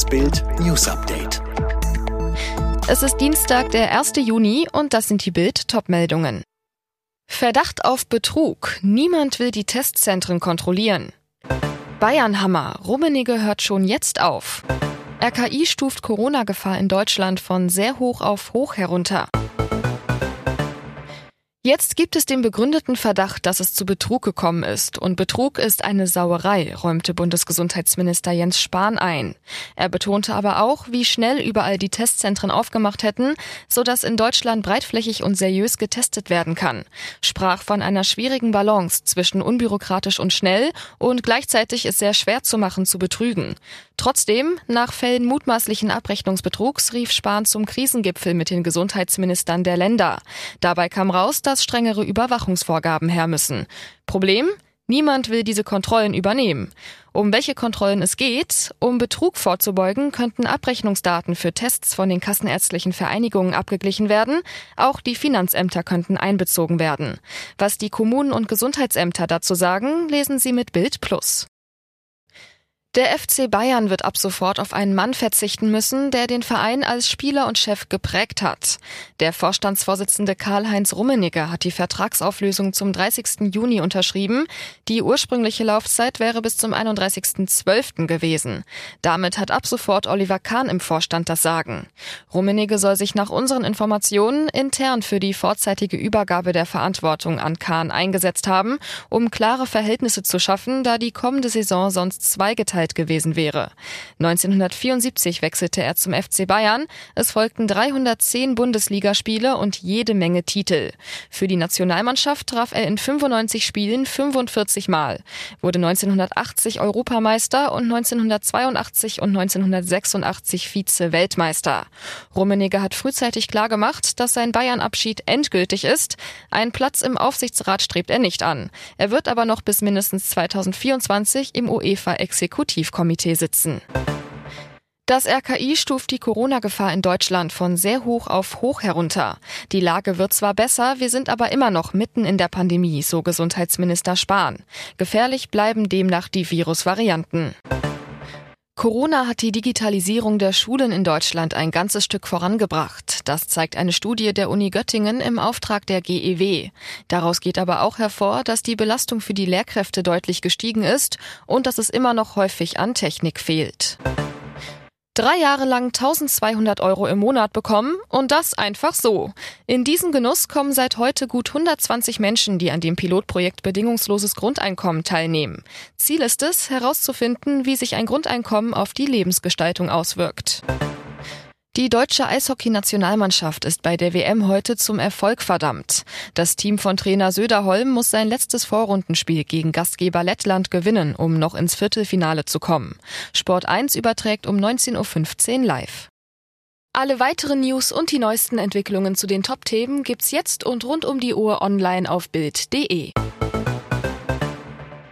Das Bild News Update. Es ist Dienstag, der 1. Juni und das sind die Bild Topmeldungen. Verdacht auf Betrug. Niemand will die Testzentren kontrollieren. Bayernhammer. Rummenigge hört schon jetzt auf. RKI stuft Corona-Gefahr in Deutschland von sehr hoch auf hoch herunter. Jetzt gibt es den begründeten Verdacht, dass es zu Betrug gekommen ist. Und Betrug ist eine Sauerei, räumte Bundesgesundheitsminister Jens Spahn ein. Er betonte aber auch, wie schnell überall die Testzentren aufgemacht hätten, sodass in Deutschland breitflächig und seriös getestet werden kann. Sprach von einer schwierigen Balance zwischen unbürokratisch und schnell und gleichzeitig ist sehr schwer zu machen zu betrügen. Trotzdem, nach Fällen mutmaßlichen Abrechnungsbetrugs rief Spahn zum Krisengipfel mit den Gesundheitsministern der Länder. Dabei kam raus, dass strengere Überwachungsvorgaben her müssen. Problem? Niemand will diese Kontrollen übernehmen. Um welche Kontrollen es geht? Um Betrug vorzubeugen, könnten Abrechnungsdaten für Tests von den kassenärztlichen Vereinigungen abgeglichen werden. Auch die Finanzämter könnten einbezogen werden. Was die Kommunen und Gesundheitsämter dazu sagen, lesen Sie mit Bild Plus. Der FC Bayern wird ab sofort auf einen Mann verzichten müssen, der den Verein als Spieler und Chef geprägt hat. Der Vorstandsvorsitzende Karl-Heinz Rummenigge hat die Vertragsauflösung zum 30. Juni unterschrieben. Die ursprüngliche Laufzeit wäre bis zum 31.12. gewesen. Damit hat ab sofort Oliver Kahn im Vorstand das Sagen. Rummenigge soll sich nach unseren Informationen intern für die vorzeitige Übergabe der Verantwortung an Kahn eingesetzt haben, um klare Verhältnisse zu schaffen, da die kommende Saison sonst zweigeteilt Zeit gewesen wäre. 1974 wechselte er zum FC Bayern. Es folgten 310 Bundesligaspiele und jede Menge Titel. Für die Nationalmannschaft traf er in 95 Spielen 45 Mal, wurde 1980 Europameister und 1982 und 1986 Vize-Weltmeister. Rummenigge hat frühzeitig klargemacht, dass sein Bayern-Abschied endgültig ist. Ein Platz im Aufsichtsrat strebt er nicht an. Er wird aber noch bis mindestens 2024 im UEFA-Exekutiv Exekutivkomitee sitzen. Das RKI stuft die Corona-Gefahr in Deutschland von sehr hoch auf hoch herunter. Die Lage wird zwar besser, wir sind aber immer noch mitten in der Pandemie, so Gesundheitsminister Spahn. Gefährlich bleiben demnach die Virusvarianten. Corona hat die Digitalisierung der Schulen in Deutschland ein ganzes Stück vorangebracht. Das zeigt eine Studie der Uni Göttingen im Auftrag der GEW. Daraus geht aber auch hervor, dass die Belastung für die Lehrkräfte deutlich gestiegen ist und dass es immer noch häufig an Technik fehlt. Drei Jahre lang 1200 Euro im Monat bekommen und das einfach so. In diesen Genuss kommen seit heute gut 120 Menschen, die an dem Pilotprojekt Bedingungsloses Grundeinkommen teilnehmen. Ziel ist es, herauszufinden, wie sich ein Grundeinkommen auf die Lebensgestaltung auswirkt. Die deutsche Eishockey-Nationalmannschaft ist bei der WM heute zum Erfolg verdammt. Das Team von Trainer Söderholm muss sein letztes Vorrundenspiel gegen Gastgeber Lettland gewinnen, um noch ins Viertelfinale zu kommen. Sport 1 überträgt um 19.15 Uhr live. Alle weiteren News und die neuesten Entwicklungen zu den Top-Themen gibt's jetzt und rund um die Uhr online auf Bild.de.